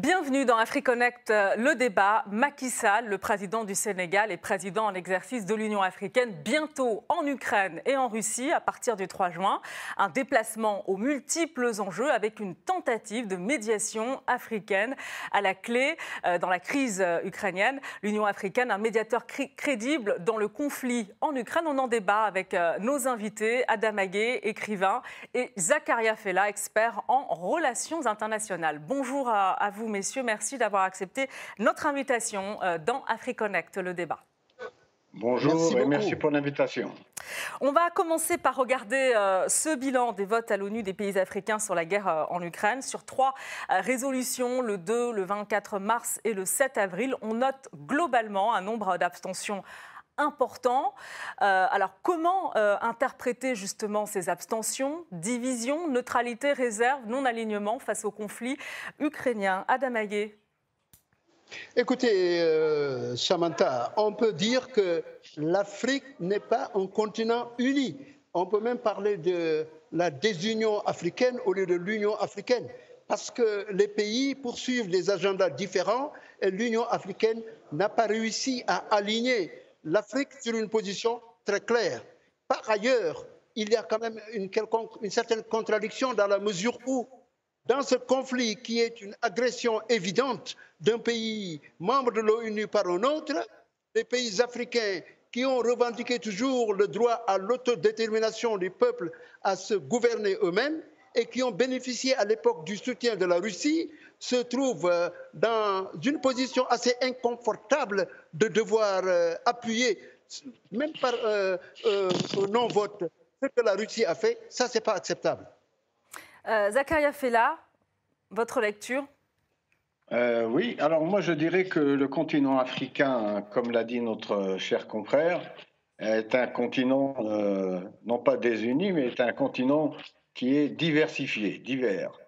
Bienvenue dans AfriConnect, euh, le débat. Macky Sall, le président du Sénégal et président en exercice de l'Union africaine, bientôt en Ukraine et en Russie à partir du 3 juin. Un déplacement aux multiples enjeux avec une tentative de médiation africaine à la clé euh, dans la crise euh, ukrainienne. L'Union africaine, un médiateur crédible dans le conflit en Ukraine. On en débat avec nos invités, Adam Aguet, écrivain, et Zakaria Fella, expert en relations internationales. Bonjour à vous messieurs. Merci d'avoir accepté notre invitation euh, dans AfriConnect, le débat. Bonjour et merci pour l'invitation. On va commencer par regarder euh, ce bilan des votes à l'ONU des pays africains sur la guerre euh, en Ukraine. Sur trois résolutions, le 2, le 24 mars et le 7 avril, on note globalement un nombre d'abstentions important. Euh, alors comment euh, interpréter justement ces abstentions, division, neutralité, réserve, non-alignement face au conflit ukrainien Adam Aguet Écoutez, euh, Samantha, on peut dire que l'Afrique n'est pas un continent uni. On peut même parler de la désunion africaine au lieu de l'Union africaine, parce que les pays poursuivent des agendas différents et l'Union africaine n'a pas réussi à aligner l'Afrique sur une position très claire. Par ailleurs, il y a quand même une, certaine contradiction dans la mesure où, dans ce conflit qui est une agression évidente d'un pays membre de l'ONU par un autre, les pays africains qui ont revendiqué toujours le droit à l'autodétermination des peuples à se gouverner eux-mêmes et qui ont bénéficié à l'époque du soutien de la Russie se trouvent euh, dans une position assez inconfortable de devoir euh, appuyer, même par euh, non-vote, ce que la Russie a fait. Ça, ce n'est pas acceptable. Zakaria Fella, votre lecture? Oui, alors moi je dirais que le continent africain, comme l'a dit notre cher confrère, est un continent non pas désuni, mais est un continent qui est diversifié, divers.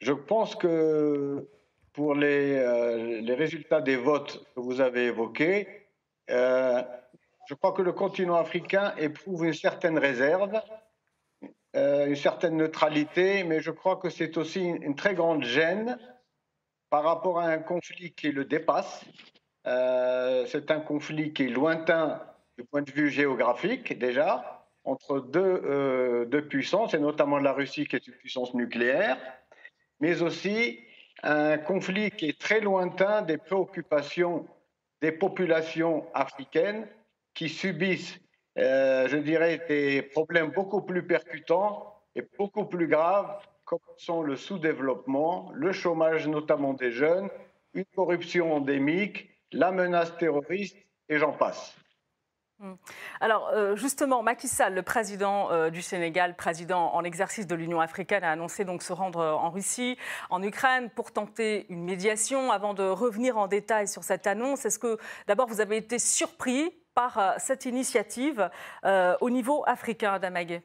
Je pense que pour les, euh, les, résultats des votes que vous avez évoqués, euh, je crois que le continent africain éprouve une certaine réserve, euh, une certaine neutralité, mais je crois que c'est aussi une, une, très grande gêne par rapport à un conflit qui le dépasse. c'est un conflit qui est lointain du point de vue géographique déjà, entre deux, deux puissances, et notamment la Russie qui est une puissance nucléaire mais aussi un conflit qui est très lointain des préoccupations des populations africaines qui subissent, euh, je dirais, des problèmes beaucoup plus percutants et beaucoup plus graves, comme sont le sous-développement, le chômage notamment des jeunes, une corruption endémique, la menace terroriste, et j'en passe. Hmm. Alors euh, justement, Macky Sall, le président euh, du Sénégal, président en exercice de l'Union africaine, a annoncé donc se rendre euh, en Russie, en Ukraine, pour tenter une médiation. Avant de revenir en détail sur cette annonce, est-ce que d'abord vous avez été surpris par cette initiative au niveau africain, Adamagué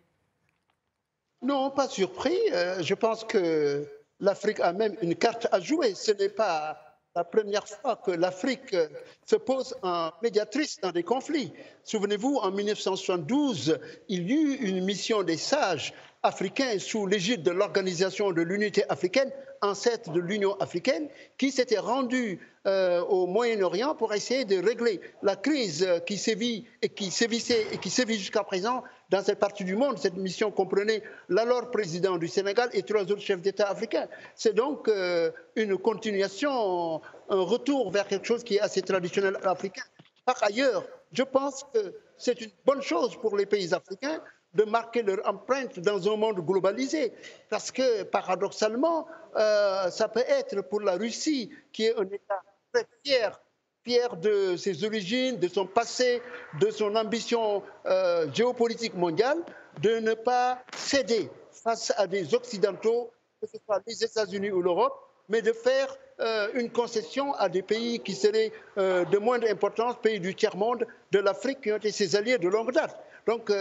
Non, pas surpris. je pense que l'Afrique a même une carte à jouer. Ce n'est pas la première fois que l'Afrique se pose en médiatrice dans des conflits. Souvenez-vous, en 1972, il y eut une mission des sages africains sous l'égide de l'Organisation de l'Unité africaine, ancêtre de l'Union africaine, qui s'était rendue euh, au Moyen-Orient pour essayer de régler la crise qui sévit et qui sévissait et qui sévit jusqu'à présent dans cette partie du monde. Cette mission comprenait l'alors président du Sénégal et trois autres chefs d'État africains. C'est donc euh, une continuation, un retour vers quelque chose qui est assez traditionnel africain. Par ailleurs, je pense que c'est une bonne chose pour les pays africains de marquer leur empreinte dans un monde globalisé. Parce que, paradoxalement, euh, ça peut être pour la Russie, qui est un État très fier fier de ses origines, de son passé, de son ambition euh, géopolitique mondiale, de ne pas céder face à des Occidentaux, que ce soit les États-Unis ou l'Europe, mais de faire euh, une concession à des pays qui seraient euh, de moindre importance, pays du tiers-monde, de l'Afrique, qui ont été ses alliés de longue date. Donc,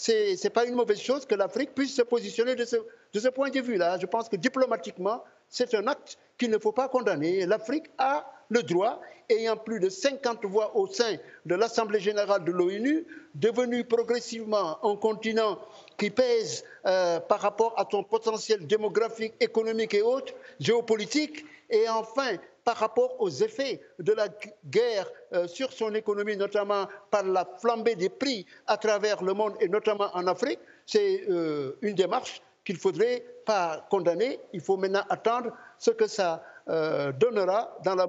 ce n'est pas une mauvaise chose que l'Afrique puisse se positionner de ce, point de vue-là. Je pense que diplomatiquement, c'est un acte qu'il ne faut pas condamner. L'Afrique a le droit, ayant plus de 50 voix au sein de l'Assemblée générale de l'ONU, devenu progressivement un continent qui pèse euh, par rapport à son potentiel démographique, économique et autres, géopolitique, Et enfin, par rapport aux effets de la guerre euh, sur son économie, notamment par la flambée des prix à travers le monde et notamment en Afrique, c'est euh, une démarche qu'il ne faudrait pas condamner. Il faut maintenant attendre ce que ça euh, donnera dans la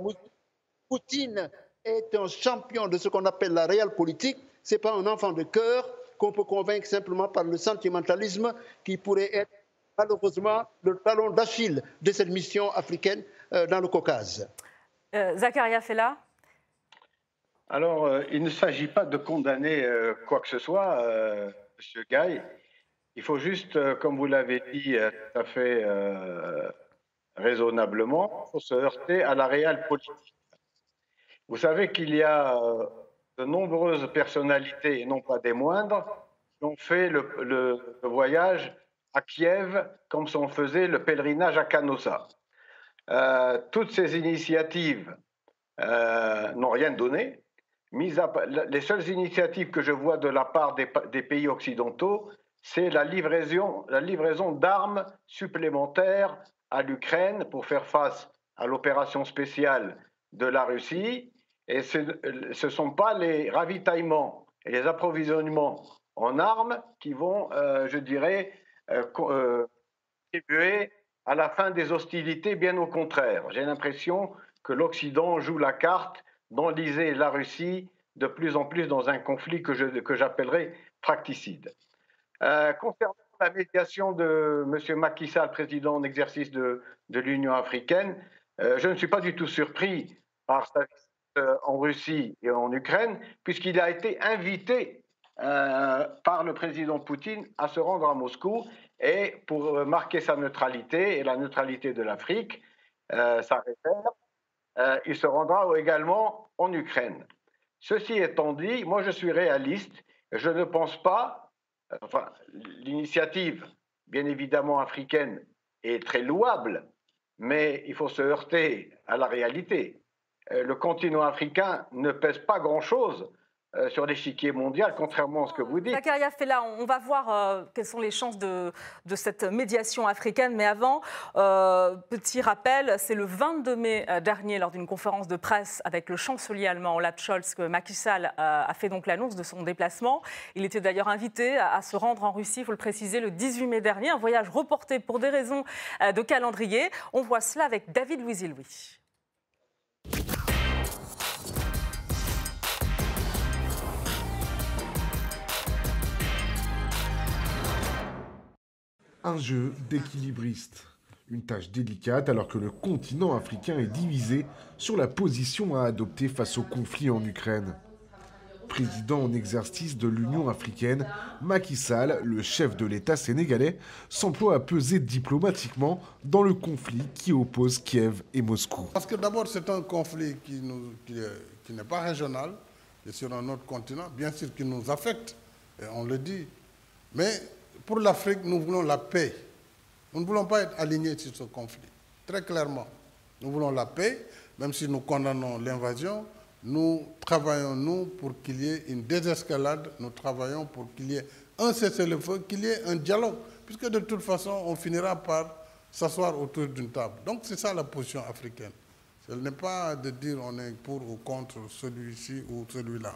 Poutine est un champion de ce qu'on appelle la réelle politique. Ce n'est pas un enfant de cœur qu'on peut convaincre simplement par le sentimentalisme qui pourrait être malheureusement le talon d'Achille de cette mission africaine dans le Caucase. Euh, Zakaria Fella Alors, euh, il ne s'agit pas de condamner quoi que ce soit, Monsieur Gaï. Il faut juste, comme vous l'avez dit tout à fait raisonnablement, faut se heurter à la réelle politique. Vous savez qu'il y a de nombreuses personnalités, et non pas des moindres, qui ont fait le, voyage à Kiev comme si on faisait le pèlerinage à Canossa. Euh, toutes ces initiatives euh, n'ont rien donné. les seules initiatives que je vois de la part des, pays occidentaux, c'est la livraison, d'armes supplémentaires à l'Ukraine pour faire face à l'opération spéciale de la Russie. Et ce ne sont pas les ravitaillements et les approvisionnements en armes qui vont, euh, je dirais, contribuer à la fin des hostilités, bien au contraire. J'ai l'impression que l'Occident joue la carte d'enliser la Russie de plus en plus dans un conflit que, je, que j'appellerais practicide. Euh, concernant la médiation de M. Macky Sall, président en exercice de, de l'Union africaine, euh, je ne suis pas du tout surpris par sa visite euh, en Russie et en Ukraine, puisqu'il a été invité par le président Poutine à se rendre à Moscou et pour euh, marquer sa neutralité et la neutralité de l'Afrique, euh, euh, il se rendra également en Ukraine. Ceci étant dit, moi je suis réaliste, je ne pense pas, enfin, l'initiative, bien évidemment africaine, est très louable, mais il faut se heurter à la réalité. Le continent africain ne pèse pas grand-chose euh, sur l'échiquier mondial, contrairement à ce que vous dites. On va voir euh, quelles sont les chances de, cette médiation africaine. Mais avant, euh, petit rappel, c'est le 22 mai dernier, lors d'une conférence de presse avec le chancelier allemand Olaf Scholz, que Macky Sall a fait donc l'annonce de son déplacement. Il était d'ailleurs invité à, se rendre en Russie, il faut le préciser, le 18 mai dernier, un voyage reporté pour des raisons de calendrier. On voit cela avec David Louis-Louis. Un jeu d'équilibriste. Une tâche délicate alors que le continent africain est divisé sur la position à adopter face au conflit en Ukraine. Président en exercice de l'Union africaine, Macky Sall, le chef de l'État sénégalais, s'emploie à peser diplomatiquement dans le conflit qui oppose Kiev et Moscou. Parce que d'abord, c'est un conflit qui, n'est pas régional, et sur un autre continent, bien sûr qui nous affecte, et on le dit. Mais pour l'Afrique, nous voulons la paix. Nous ne voulons pas être alignés sur ce conflit. Très clairement. Nous voulons la paix, même si nous condamnons l'invasion. Nous travaillons, nous, pour qu'il y ait une désescalade. Nous travaillons pour qu'il y ait un cessez-le-feu, qu'il y ait un dialogue. Puisque de toute façon, on finira par s'asseoir autour d'une table. Donc c'est ça la position africaine. Ce n'est pas de dire on est pour ou contre celui-ci ou celui-là.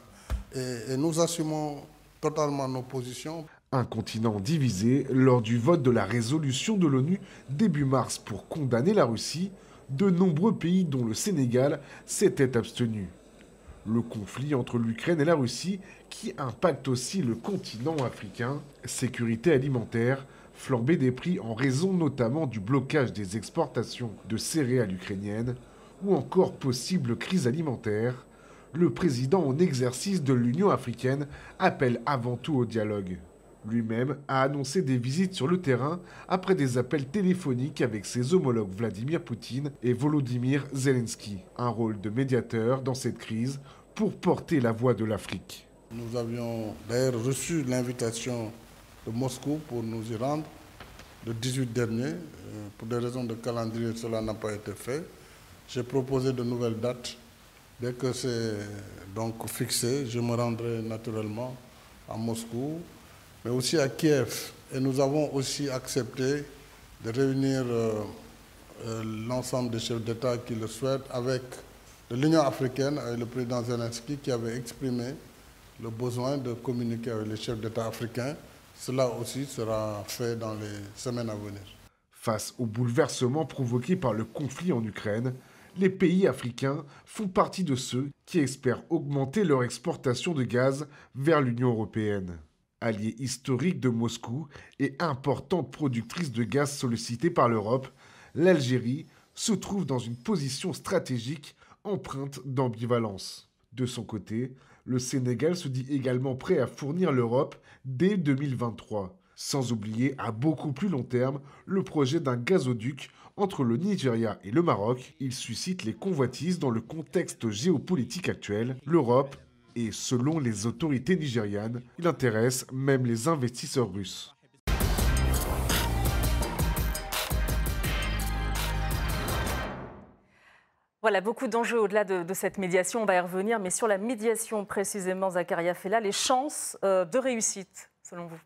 Et, et nous assumons totalement nos positions. Un continent divisé lors du vote de la résolution de l'ONU début mars pour condamner la Russie, de nombreux pays dont le Sénégal s'étaient abstenus. Le conflit entre l'Ukraine et la Russie qui impacte aussi le continent africain, sécurité alimentaire, flambée des prix en raison notamment du blocage des exportations de céréales ukrainiennes ou encore possible crise alimentaire, le président en exercice de l'Union africaine appelle avant tout au dialogue lui-même a annoncé des visites sur le terrain après des appels téléphoniques avec ses homologues Vladimir Poutine et Volodymyr Zelensky. Un rôle de médiateur dans cette crise pour porter la voix de l'Afrique. Nous avions d'ailleurs reçu l'invitation de Moscou pour nous y rendre le 18 dernier. Euh, pour des raisons de calendrier, cela n'a pas été fait. J'ai proposé de nouvelles dates. Dès que c'est donc fixé, je me rendrai naturellement à Moscou mais aussi à Kiev. Et nous avons aussi accepté de réunir euh, l'ensemble des chefs d'État qui le souhaitent, avec l'Union africaine, avec le président Zelensky qui avait exprimé le besoin de communiquer avec les chefs d'État africains. Cela aussi sera fait dans les semaines à venir. Face au bouleversement provoqué par le conflit en Ukraine, les pays africains font partie de ceux qui espèrent augmenter leur exportation de gaz vers l'Union européenne. Alliée historique de Moscou et importante productrice de gaz sollicitée par l'Europe, l'Algérie se trouve dans une position stratégique empreinte d'ambivalence. De son côté, le Sénégal se dit également prêt à fournir l'Europe dès 2023, sans oublier à beaucoup plus long terme le projet d'un gazoduc entre le Nigeria et le Maroc. Il suscite les convoitises dans le contexte géopolitique actuel. L'Europe et selon les autorités nigérianes, il intéresse même les investisseurs russes. Voilà, beaucoup d'enjeux au-delà de, cette médiation, on va y revenir, mais sur la médiation précisément, Zakaria Fella, les chances euh, de réussite, selon vous?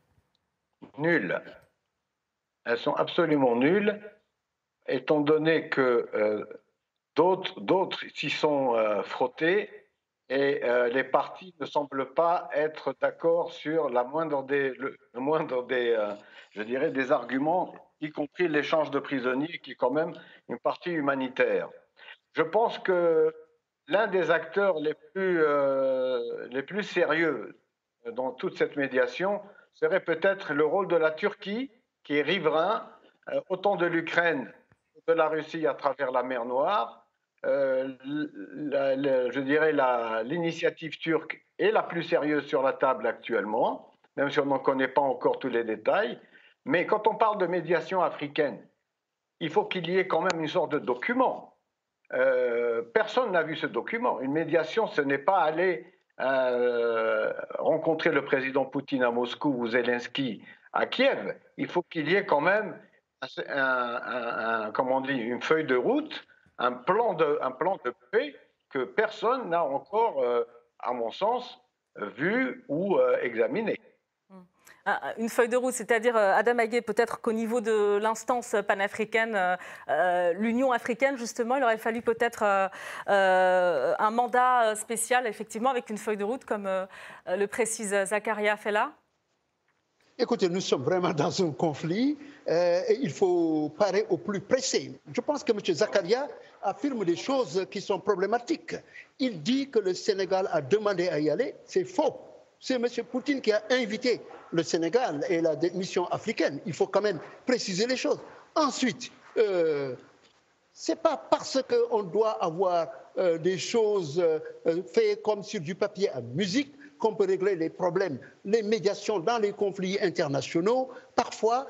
Nulles. Elles sont absolument nulles, étant donné que euh, d'autres s'y sont euh, frottés et les partis ne semblent pas être d'accord sur la moindre des, le, moindre des je dirais, des arguments, y compris l'échange de prisonniers, qui est quand même une partie humanitaire. Je pense que l'un des acteurs les plus, euh, les plus sérieux dans toute cette médiation serait peut-être le rôle de la Turquie, qui est riverain euh, autant de l'Ukraine que de la Russie à travers la mer Noire. Euh, je dirais l'initiative turque est la plus sérieuse sur la table actuellement, même si on n'en connaît pas encore tous les détails. Mais quand on parle de médiation africaine, il faut qu'il y ait quand même une sorte de document euh, personne n'a vu ce document. Une médiation, ce n'est pas aller euh, rencontrer le président Poutine à Moscou ou Zelensky à Kiev. Il faut qu'il y ait quand même un, on dit, une feuille de route, un plan de, paix que personne n'a encore, euh, à mon sens, vu ou examiné. Une feuille de route, c'est-à-dire, euh, Adam Aguet, peut-être qu'au niveau de l'instance panafricaine, euh, euh, l'Union africaine, justement, il aurait fallu peut-être un mandat spécial, effectivement, avec une feuille de route, comme le précise Zakaria Fella Écoutez, nous sommes vraiment dans un conflit et il faut parer au plus pressé. Je pense que M. Zakaria affirme des choses qui sont problématiques. Il dit que le Sénégal a demandé à y aller. C'est faux. C'est M. Poutine qui a invité le Sénégal et la mission africaine. Il faut quand même préciser les choses. Ensuite, euh, ce n'est pas parce qu'on doit avoir euh, des choses euh, faites comme sur du papier à musique qu'on peut régler les problèmes. Les médiations dans les conflits internationaux, parfois,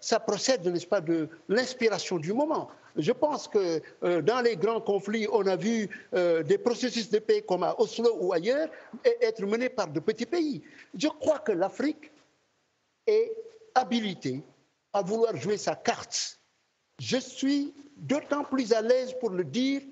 ça procède, n'est-ce pas, de l'inspiration du moment. Je pense que euh, dans les grands conflits, on a vu euh, des processus de paix comme à Oslo ou ailleurs être menés par de petits pays. Je crois que l'Afrique est habilitée à vouloir jouer sa carte. Je suis d'autant plus à l'aise pour le dire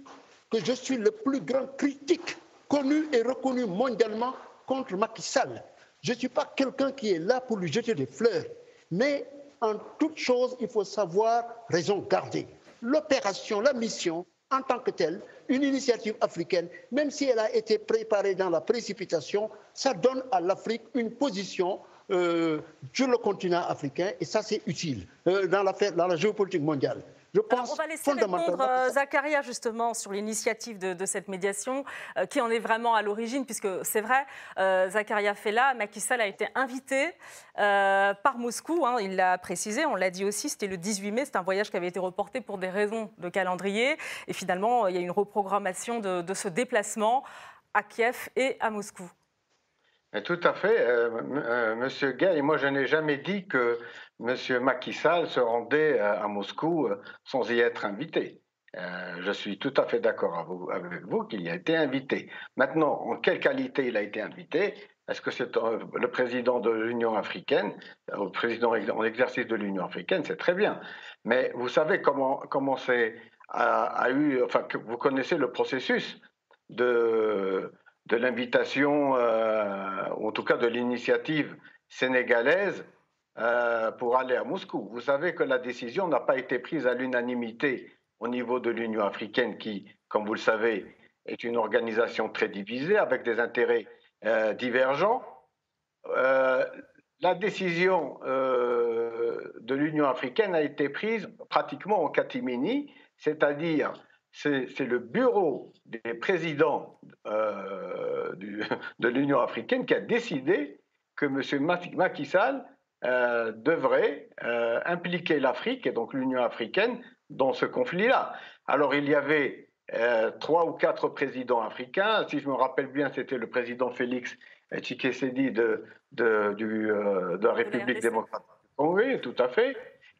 que je suis le plus grand critique connu et reconnu mondialement contre Macky Sall. Je ne suis pas quelqu'un qui est là pour lui jeter des fleurs, mais en toute chose, il faut savoir raison garder l'opération, la mission en tant que telle, une initiative africaine, même si elle a été préparée dans la précipitation, ça donne à l'Afrique une position euh, sur le continent africain et ça c'est utile euh, dans, dans la géopolitique mondiale. Je pense on va laisser répondre euh, Zacharia justement sur l'initiative de, cette médiation, euh, qui en est vraiment à l'origine, puisque c'est vrai, euh, Zacharia Fella, Macky Sall a été invité euh, par Moscou, hein, il l'a précisé, on l'a dit aussi, c'était le 18 mai, c'est un voyage qui avait été reporté pour des raisons de calendrier, et finalement il y a une reprogrammation de, de ce déplacement à Kiev et à Moscou. Tout à fait, Monsieur Gay. Moi, je n'ai jamais dit que M. Macky Sall se rendait euh, à Moscou euh, sans y être invité. Euh, je suis tout à fait d'accord avec vous qu'il y a été invité. Maintenant, en quelle qualité il a été invité? Est-ce que c'est le président de l'Union africaine, le président en exercice de l'Union africaine C'est très bien. Mais vous savez comment comment c'est a, eu, enfin, que vous connaissez le processus de de l'invitation, en tout cas de l'initiative sénégalaise pour aller à Moscou. Vous savez que la décision n'a pas été prise à l'unanimité au niveau de l'Union africaine qui, comme vous le savez, est une organisation très divisée avec des intérêts divergents. la décision de l'Union africaine a été prise pratiquement en catimini, c'est-à-dire c'est le bureau des présidents euh, de l'Union africaine qui a décidé que M. Macky Sall euh, devrait euh, impliquer l'Afrique et donc l'Union africaine dans ce conflit-là. Alors il y avait trois ou quatre présidents africains. Si je me rappelle bien, c'était le président Félix Tshisekedi de, de, de la République démocratique du Congo, tout à fait.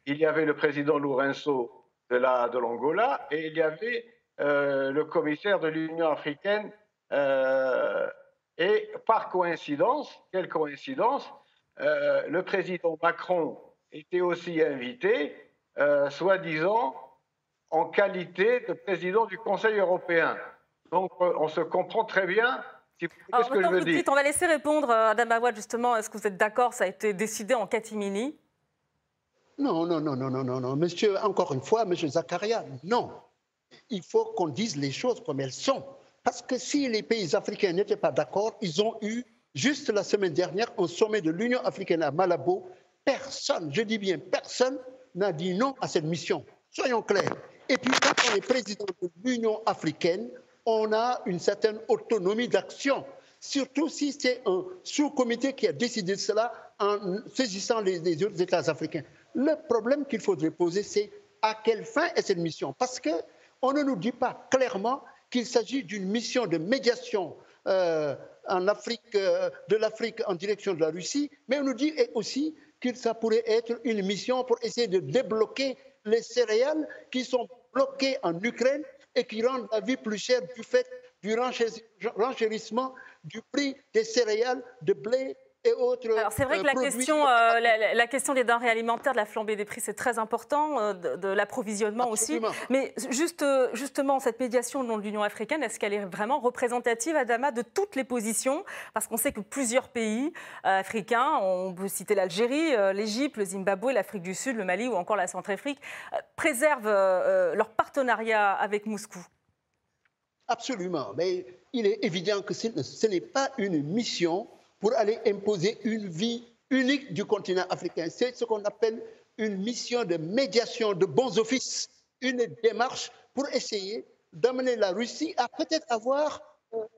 Il y avait le président Lourenço de la de l'Angola et il y avait euh, le commissaire de l'Union africaine euh, et par coïncidence, quelle coïncidence, euh, le président Macron était aussi invité, soi-disant en qualité de président du Conseil européen. Donc on se comprend très bien ce que je veux dire. on va laisser répondre Adam Awad justement. Est-ce que vous êtes d'accord? Ça a été décidé en catimini non, non, non, non, non, non, non. Monsieur, encore une fois, monsieur Zakaria, non. Il faut qu'on dise les choses comme elles sont. Parce que si les pays africains n'étaient pas d'accord, ils ont eu, juste la semaine dernière, un sommet de l'Union africaine à Malabo. Personne, je dis bien personne, n'a dit non à cette mission. Soyons clairs. Et puis, quand on est président de l'Union africaine, on a une certaine autonomie d'action surtout si c'est un sous-comité qui a décidé cela en saisissant les, autres États africains. Le problème qu'il faudrait poser, c'est à quelle fin est cette mission? Parce qu'on ne nous dit pas clairement qu'il s'agit d'une mission de médiation euh, en Afrique, euh, de l'Afrique en direction de la Russie, mais on nous dit aussi que ça pourrait être une mission pour essayer de débloquer les céréales qui sont bloquées en Ukraine et qui rendent la vie plus chère du fait du renchérissement du prix des céréales, de blé et autres. Alors c'est vrai que la euh, question, euh, la, question des denrées alimentaires, de la flambée des prix, c'est très important, euh, de, l'approvisionnement aussi. Mais juste, justement, cette médiation de l'Union africaine, est-ce qu'elle est vraiment représentative, Adama, de toutes les positions? Parce qu'on sait que plusieurs pays africains, on peut citer l'Algérie, l'Égypte, le Zimbabwe, l'Afrique du Sud, le Mali ou encore la Centrafrique, préservent leur partenariat avec Moscou. Absolument. Mais il est évident que ce n'est pas une mission pour aller imposer une vie unique du continent africain. C'est ce qu'on appelle une mission de médiation de bons offices, une démarche pour essayer d'amener la Russie à peut-être avoir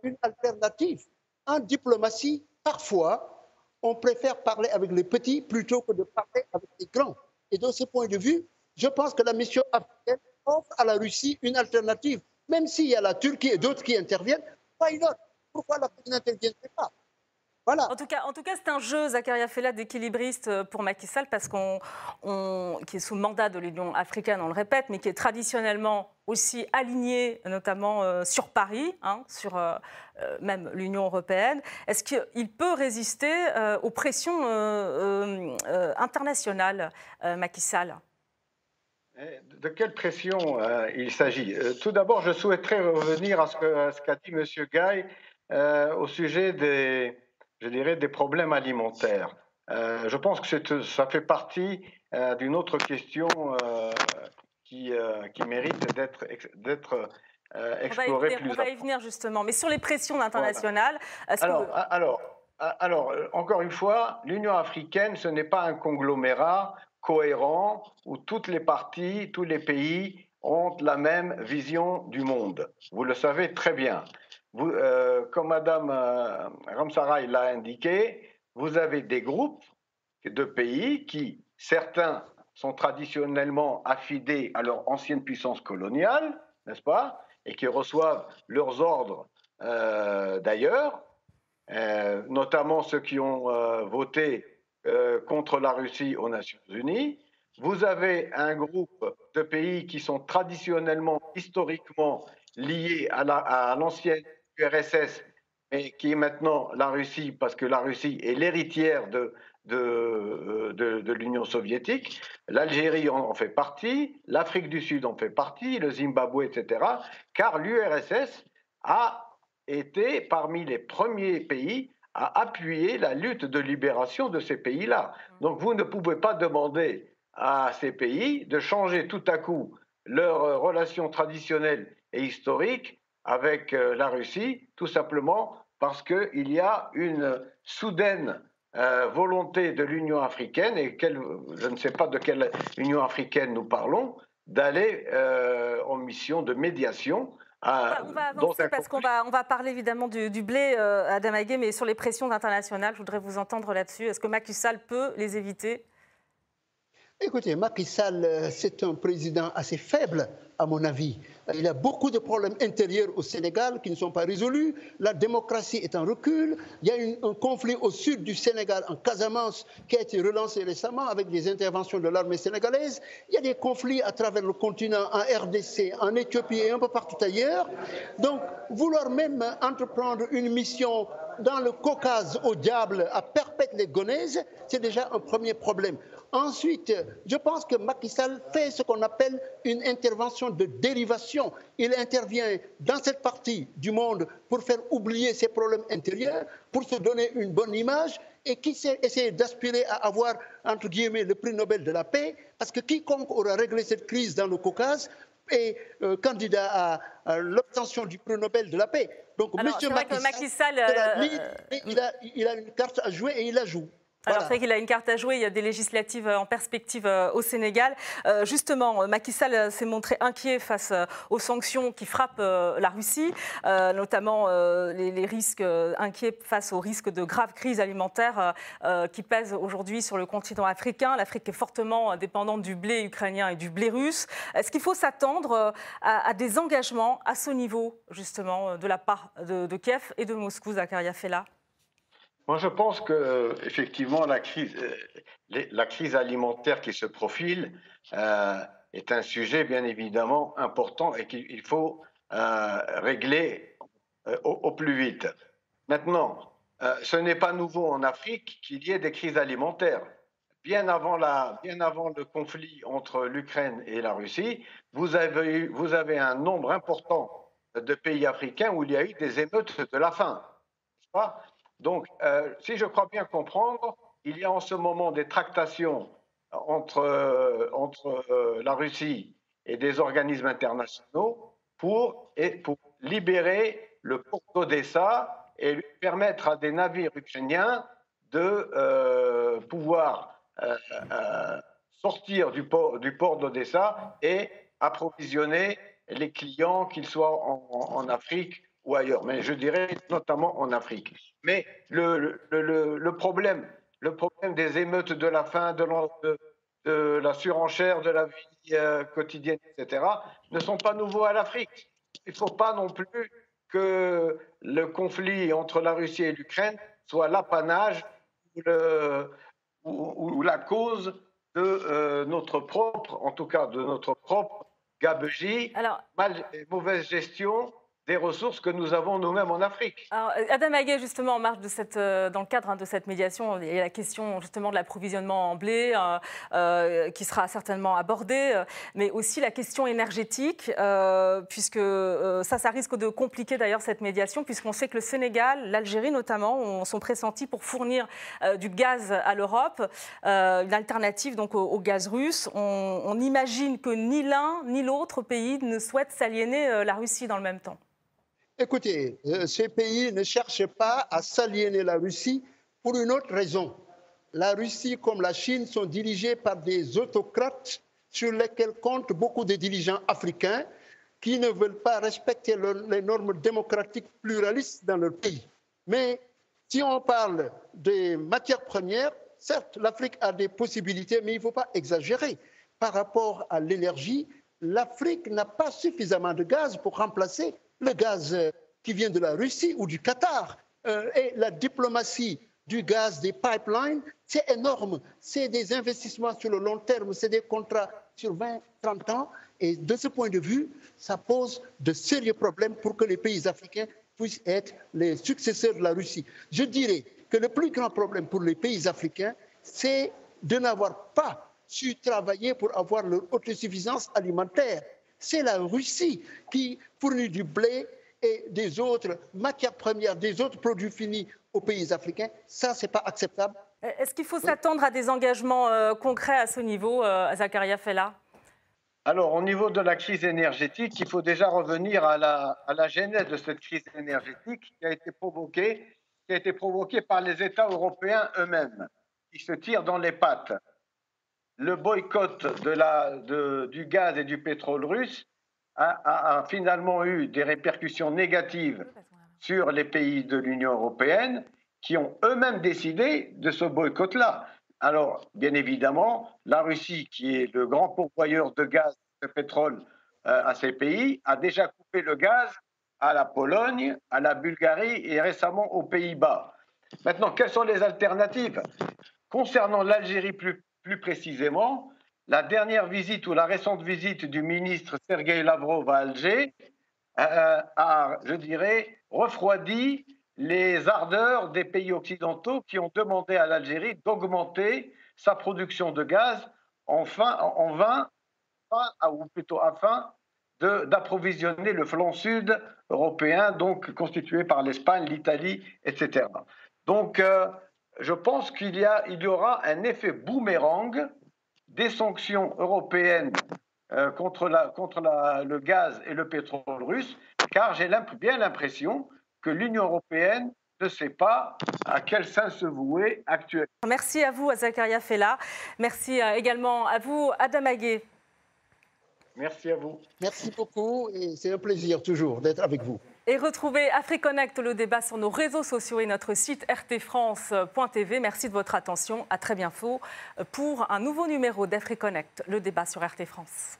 une alternative. En diplomatie, parfois, on préfère parler avec les petits plutôt que de parler avec les grands. Et de ce point de vue, je pense que la mission africaine offre à la Russie une alternative. Même s'il y a la Turquie et d'autres qui interviennent, pourquoi la n'interviendrait pas? Voilà. En tout cas, en tout cas, c'est un jeu, Zakaria Fella, d'équilibriste euh, pour Macky Sall, parce qu'on, qui est sous mandat de l'Union africaine, on le répète, mais qui est traditionnellement aussi aligné, notamment euh, sur Paris, hein, sur euh, même l'Union européenne. Est-ce qu'il peut résister aux pressions internationales, Macky Sall? De quelle pression euh, il s'agit? Tout d'abord, je souhaiterais revenir à ce qu'a dit M. Gay euh, au sujet des, je dirais, des problèmes alimentaires. je pense que ça fait partie d'une autre question qui, qui, mérite d'être explorée plus On va y venir justement, mais sur les pressions internationales. Alors, alors, alors, encore une fois, l'Union africaine, ce n'est pas un conglomérat cohérent où toutes les parties, tous les pays ont la même vision du monde. Vous le savez très bien. Euh, comme Madame euh, Ramsaray l'a indiqué, vous avez des groupes de pays qui, certains sont traditionnellement affidés à leur ancienne puissance coloniale, n'est-ce pas, et qui reçoivent leurs ordres euh, d'ailleurs, notamment ceux qui ont voté euh, contre la Russie aux Nations Unies. Vous avez un groupe de pays qui sont traditionnellement, historiquement liés à l'ancienne URSS, mais qui est maintenant la Russie, parce que la Russie est l'héritière de, de, euh, de, de l'Union soviétique. L'Algérie en, fait partie, l'Afrique du Sud en fait partie, le Zimbabwe, etc. Car l'URSS a été parmi les premiers pays à appuyer la lutte de libération de ces pays-là. Donc vous ne pouvez pas demander à ces pays de changer tout à coup leurs relations traditionnelles et historiques avec euh, la Russie, tout simplement parce qu'il y a une soudaine euh, volonté de l'Union africaine, et je ne sais pas de quelle Union africaine nous parlons, d'aller euh, en mission de médiation. on va avancer parce qu'on va, on va parler évidemment du, blé, à Damagué, mais sur les pressions internationales, je voudrais vous entendre là-dessus. Est-ce que Macky Sall peut les éviter? Écoutez, Macky Sall, c'est un président assez faible, à mon avis. Il y a beaucoup de problèmes intérieurs au Sénégal qui ne sont pas résolus. La démocratie est en recul. Il y a un conflit au sud du Sénégal, en Casamance, qui a été relancé récemment avec des interventions de l'armée sénégalaise. Il y a des conflits à travers le continent, en RDC, en Éthiopie et un peu partout ailleurs. Donc, vouloir même entreprendre une mission dans le Caucase au diable à perpète les gonaises, c'est déjà un premier problème. Ensuite, je pense que Macky Sall fait ce qu'on appelle une intervention de dérivation. Il intervient dans cette partie du monde pour faire oublier ses problèmes intérieurs, pour se donner une bonne image et qui essaie d'aspirer à avoir, entre guillemets, le prix Nobel de la paix, parce que quiconque aura réglé cette crise dans le Caucase est euh, candidat à, l'obtention du prix Nobel de la paix. Donc, M. Macky Sall, euh, il, a, il a une carte à jouer et il la joue. Alors c'est vrai qu'il a une carte à jouer, il y a des législatives euh, en perspective euh, au Sénégal. Euh, justement, Macky Sall s'est montré inquiet face aux sanctions qui frappent la Russie, notamment les, risques inquiets face aux risques de graves crises alimentaires qui pèsent aujourd'hui sur le continent africain. L'Afrique est fortement dépendante du blé ukrainien et du blé russe. Est-ce qu'il faut s'attendre à, des engagements à ce niveau, justement, de la part de, Kiev et de Moscou, Zakaria Fela? Moi, je pense que effectivement la crise, euh, la crise alimentaire qui se profile euh, est un sujet bien évidemment important et qu'il faut euh, régler au, plus vite. Maintenant, ce n'est pas nouveau en Afrique qu'il y ait des crises alimentaires. Bien avant, la, bien avant le conflit entre l'Ukraine et la Russie, vous avez, eu, vous avez un nombre important de pays africains où il y a eu des émeutes de la faim. Donc, euh, si je crois bien comprendre, il y a en ce moment des tractations entre, euh, entre euh, la Russie et des organismes internationaux pour, pour libérer le port d'Odessa et lui permettre à des navires ukrainiens de pouvoir sortir du port, du port d'Odessa et approvisionner les clients, qu'ils soient en, en Afrique ou ailleurs, mais je dirais notamment en Afrique. Mais le, le, le, problème, le problème des émeutes de la faim, de, de, la surenchère de la vie euh, quotidienne, etc., ne sont pas nouveaux à l'Afrique. Il ne faut pas non plus que le conflit entre la Russie et l'Ukraine soit l'apanage ou, ou, la cause de euh, notre propre, en tout cas de notre propre gabegie, mal et mauvaise gestion des ressources que nous avons nous-mêmes en Afrique. Alors, Adam Haguet, justement, en marge de cette, euh, dans le cadre hein, de cette médiation, il y a la question justement de l'approvisionnement en blé euh, euh, qui sera certainement abordée, mais aussi la question énergétique, puisque ça, ça risque de compliquer d'ailleurs cette médiation, puisqu'on sait que le Sénégal, l'Algérie notamment, sont pressentis pour fournir du gaz à l'Europe, une alternative donc au, gaz russe. On, on imagine que ni l'un ni l'autre pays ne souhaite s'aliéner la Russie dans le même temps. Écoutez, euh, ces pays ne cherchent pas à s'aliéner la Russie pour une autre raison. La Russie comme la Chine sont dirigés par des autocrates sur lesquels comptent beaucoup de dirigeants africains qui ne veulent pas respecter les normes démocratiques pluralistes dans leur pays. Mais si on parle des matières premières, certes, l'Afrique a des possibilités, mais il ne faut pas exagérer. Par rapport à l'énergie, l'Afrique n'a pas suffisamment de gaz pour remplacer le gaz euh, qui vient de la Russie ou du Qatar. Euh, et la diplomatie du gaz, des pipelines, c'est énorme. C'est des investissements sur le long terme, c'est des contrats sur 20, 30 ans. Et de ce point de vue, ça pose de sérieux problèmes pour que les pays africains puissent être les successeurs de la Russie. Je dirais que le plus grand problème pour les pays africains, c'est de n'avoir pas su travailler pour avoir leur autosuffisance alimentaire c'est la Russie qui fournit du blé et des autres matières premières, des autres produits finis aux pays africains, ça, ce n'est pas acceptable. Est-ce qu'il faut s'attendre à des engagements euh, concrets à ce niveau, euh, Zakaria Fella alors, au niveau de la crise énergétique, il faut déjà revenir à la, à la genèse de cette crise énergétique qui a été provoquée, qui a été provoquée par les États européens eux-mêmes, qui se tirent dans les pattes. Le boycott de la, de, du gaz et du pétrole russe a, a, finalement eu des répercussions négatives sur les pays de l'Union européenne qui ont eux-mêmes décidé de ce boycott-là. Alors, bien évidemment, la Russie, qui est le grand pourvoyeur de gaz et de pétrole euh, à ces pays, a déjà coupé le gaz à la Pologne, à la Bulgarie et récemment aux Pays-Bas. Maintenant, quelles sont les alternatives? Concernant l'Algérie plus, plus, précisément, la dernière visite ou la récente visite du ministre Sergei Lavrov à Alger euh, a, je dirais, refroidi les ardeurs des pays occidentaux qui ont demandé à l'Algérie d'augmenter sa production de gaz en vain, ou plutôt afin d'approvisionner le flanc sud européen, donc constitué par l'Espagne, l'Italie, etc. Donc, euh, je pense qu'il y, il y aura un effet boomerang des sanctions européennes euh, contre, la, contre la, le gaz et le pétrole russe, car j'ai bien l'impression que l'Union européenne ne sait pas à quel sens se vouer actuellement. Merci à vous, Zakaria Fella. Merci euh, également à vous, Adam Aguet. Merci à vous. Merci beaucoup et c'est un plaisir toujours d'être avec vous. Et retrouvez AfriConnect, le débat sur nos réseaux sociaux et notre site rtfrance.tv. Merci de votre attention. À très bientôt pour un nouveau numéro d'AfriConnect, le débat sur RT France.